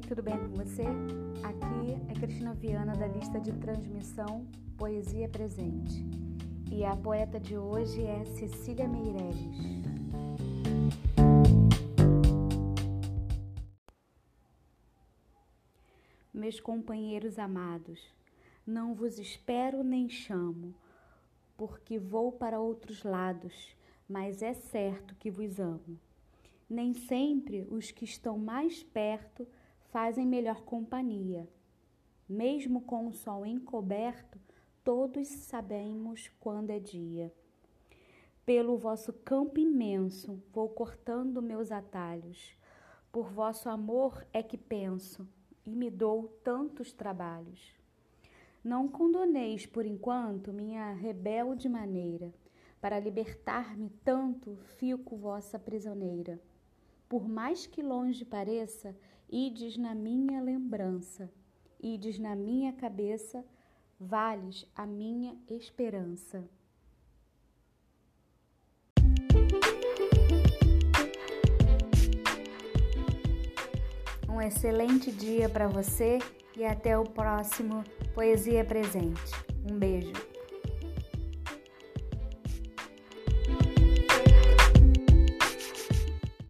tudo bem com você? Aqui é Cristina Viana da lista de transmissão Poesia Presente. E a poeta de hoje é Cecília Meirelles. Meus companheiros amados, não vos espero nem chamo, porque vou para outros lados, mas é certo que vos amo. Nem sempre os que estão mais perto fazem melhor companhia. Mesmo com o sol encoberto, todos sabemos quando é dia. Pelo vosso campo imenso vou cortando meus atalhos. Por vosso amor é que penso e me dou tantos trabalhos. Não condoneis por enquanto minha rebelde maneira. Para libertar-me tanto, fico vossa prisioneira. Por mais que longe pareça, ides na minha lembrança, ides na minha cabeça, vales a minha esperança. Um excelente dia para você e até o próximo Poesia Presente. Um beijo.